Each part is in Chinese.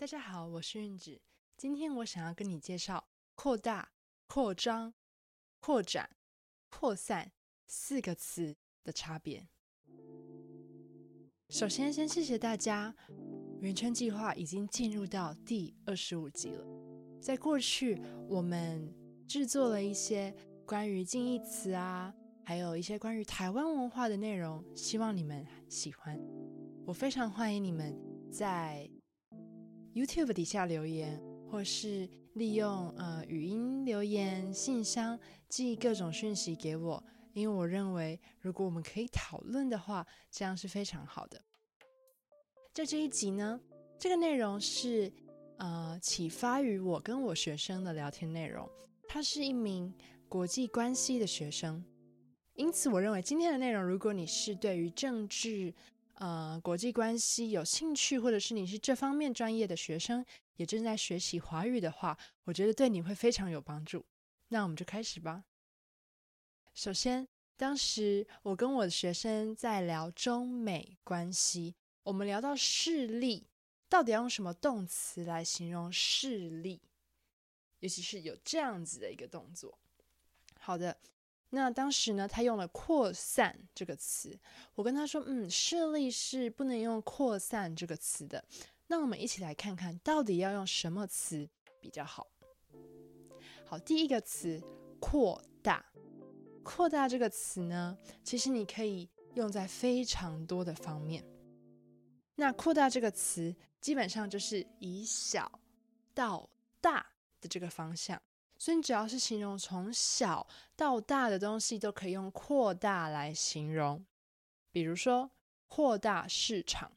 大家好，我是韵芷。今天我想要跟你介绍扩大、扩张、扩展、扩散四个词的差别。首先，先谢谢大家，圆圈计划已经进入到第二十五集了。在过去，我们制作了一些关于近义词啊，还有一些关于台湾文化的内容，希望你们喜欢。我非常欢迎你们在 YouTube 底下留言，或是利用呃语音留言、信箱寄各种讯息给我，因为我认为如果我们可以讨论的话，这样是非常好的。在这一集呢，这个内容是呃启发于我跟我学生的聊天内容。他是一名国际关系的学生，因此我认为今天的内容，如果你是对于政治，呃，国际关系有兴趣，或者是你是这方面专业的学生，也正在学习华语的话，我觉得对你会非常有帮助。那我们就开始吧。首先，当时我跟我的学生在聊中美关系，我们聊到势力，到底要用什么动词来形容势力？尤其是有这样子的一个动作。好的。那当时呢，他用了“扩散”这个词。我跟他说：“嗯，视力是不能用‘扩散’这个词的。”那我们一起来看看到底要用什么词比较好。好，第一个词“扩大”。扩大这个词呢，其实你可以用在非常多的方面。那“扩大”这个词基本上就是以小到大的这个方向。所以你只要是形容从小到大的东西，都可以用“扩大”来形容。比如说，扩大市场，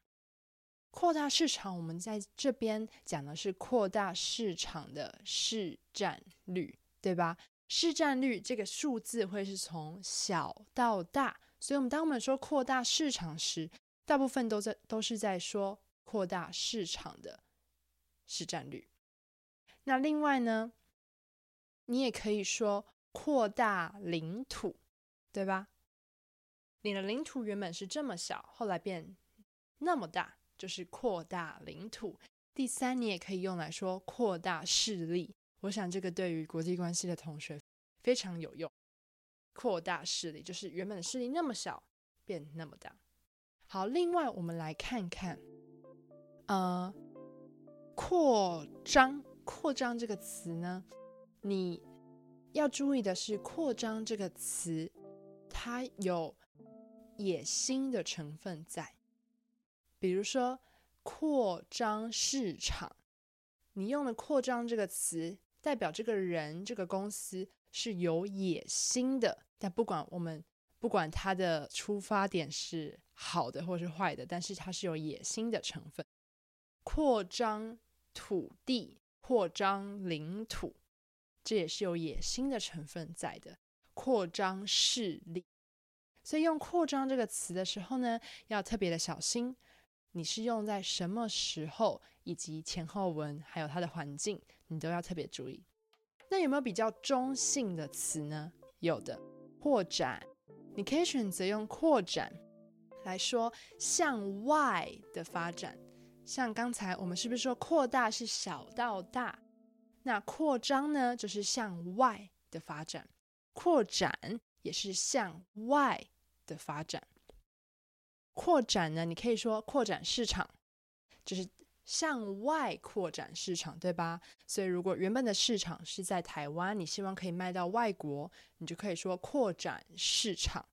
扩大市场，我们在这边讲的是扩大市场的市占率，对吧？市占率这个数字会是从小到大，所以我们当我们说扩大市场时，大部分都在都是在说扩大市场的市占率。那另外呢？你也可以说扩大领土，对吧？你的领土原本是这么小，后来变那么大，就是扩大领土。第三，你也可以用来说扩大势力。我想这个对于国际关系的同学非常有用。扩大势力就是原本的势力那么小，变那么大。好，另外我们来看看，呃，扩张，扩张这个词呢？你要注意的是，“扩张”这个词，它有野心的成分在。比如说，“扩张市场”，你用了“扩张”这个词，代表这个人、这个公司是有野心的。但不管我们不管它的出发点是好的或是坏的，但是它是有野心的成分。扩张土地，扩张领土。这也是有野心的成分在的，扩张势力。所以用“扩张”这个词的时候呢，要特别的小心。你是用在什么时候，以及前后文，还有它的环境，你都要特别注意。那有没有比较中性的词呢？有的，扩展。你可以选择用“扩展”来说向外的发展。像刚才我们是不是说扩大是小到大？那扩张呢，就是向外的发展；扩展也是向外的发展。扩展呢，你可以说扩展市场，就是向外扩展市场，对吧？所以如果原本的市场是在台湾，你希望可以卖到外国，你就可以说扩展市场。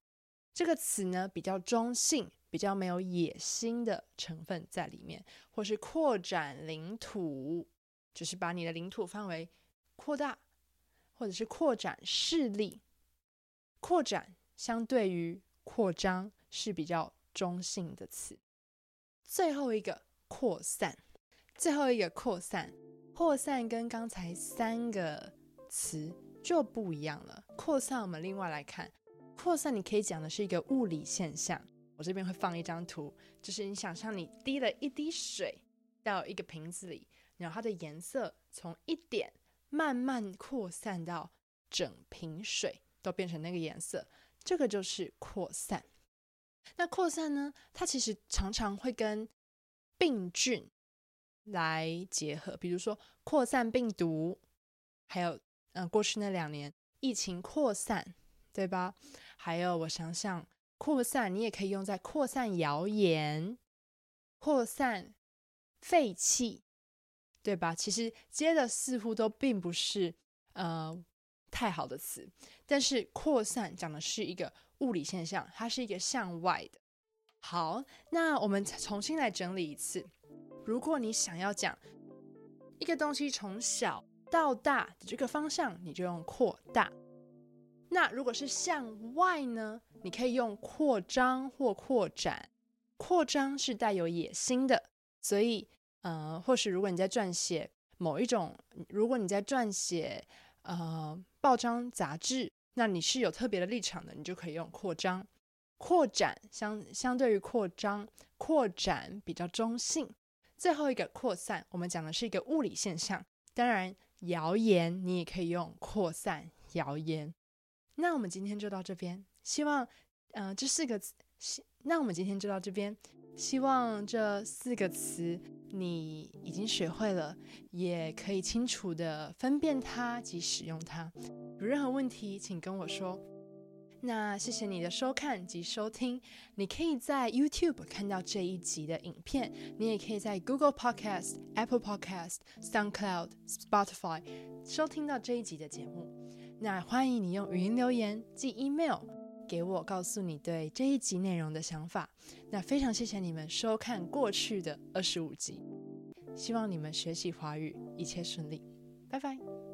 这个词呢，比较中性，比较没有野心的成分在里面，或是扩展领土。就是把你的领土范围扩大，或者是扩展势力。扩展相对于扩张是比较中性的词。最后一个扩散，最后一个扩散，扩散跟刚才三个词就不一样了。扩散我们另外来看，扩散你可以讲的是一个物理现象。我这边会放一张图，就是你想象你滴了一滴水到一个瓶子里。然后它的颜色从一点慢慢扩散到整瓶水都变成那个颜色，这个就是扩散。那扩散呢，它其实常常会跟病菌来结合，比如说扩散病毒，还有嗯、呃，过去那两年疫情扩散，对吧？还有我想想，扩散你也可以用在扩散谣言、扩散废气，对吧？其实接的似乎都并不是呃太好的词，但是扩散讲的是一个物理现象，它是一个向外的。好，那我们重新来整理一次。如果你想要讲一个东西从小到大的这个方向，你就用扩大。那如果是向外呢？你可以用扩张或扩展。扩张是带有野心的，所以，呃，或是如果你在撰写某一种，如果你在撰写呃报章杂志，那你是有特别的立场的，你就可以用扩张。扩展相相对于扩张，扩展比较中性。最后一个扩散，我们讲的是一个物理现象。当然，谣言你也可以用扩散谣言。那我们今天就到这边，希望，呃，这四个词，那我们今天就到这边，希望这四个词你已经学会了，也可以清楚地分辨它及使用它。有任何问题，请跟我说。那谢谢你的收看及收听。你可以在 YouTube 看到这一集的影片，你也可以在 Google Podcast、Apple Podcast、SoundCloud、Spotify 收听到这一集的节目。那欢迎你用语音留言寄 email 给我，告诉你对这一集内容的想法。那非常谢谢你们收看过去的二十五集，希望你们学习华语一切顺利，拜拜。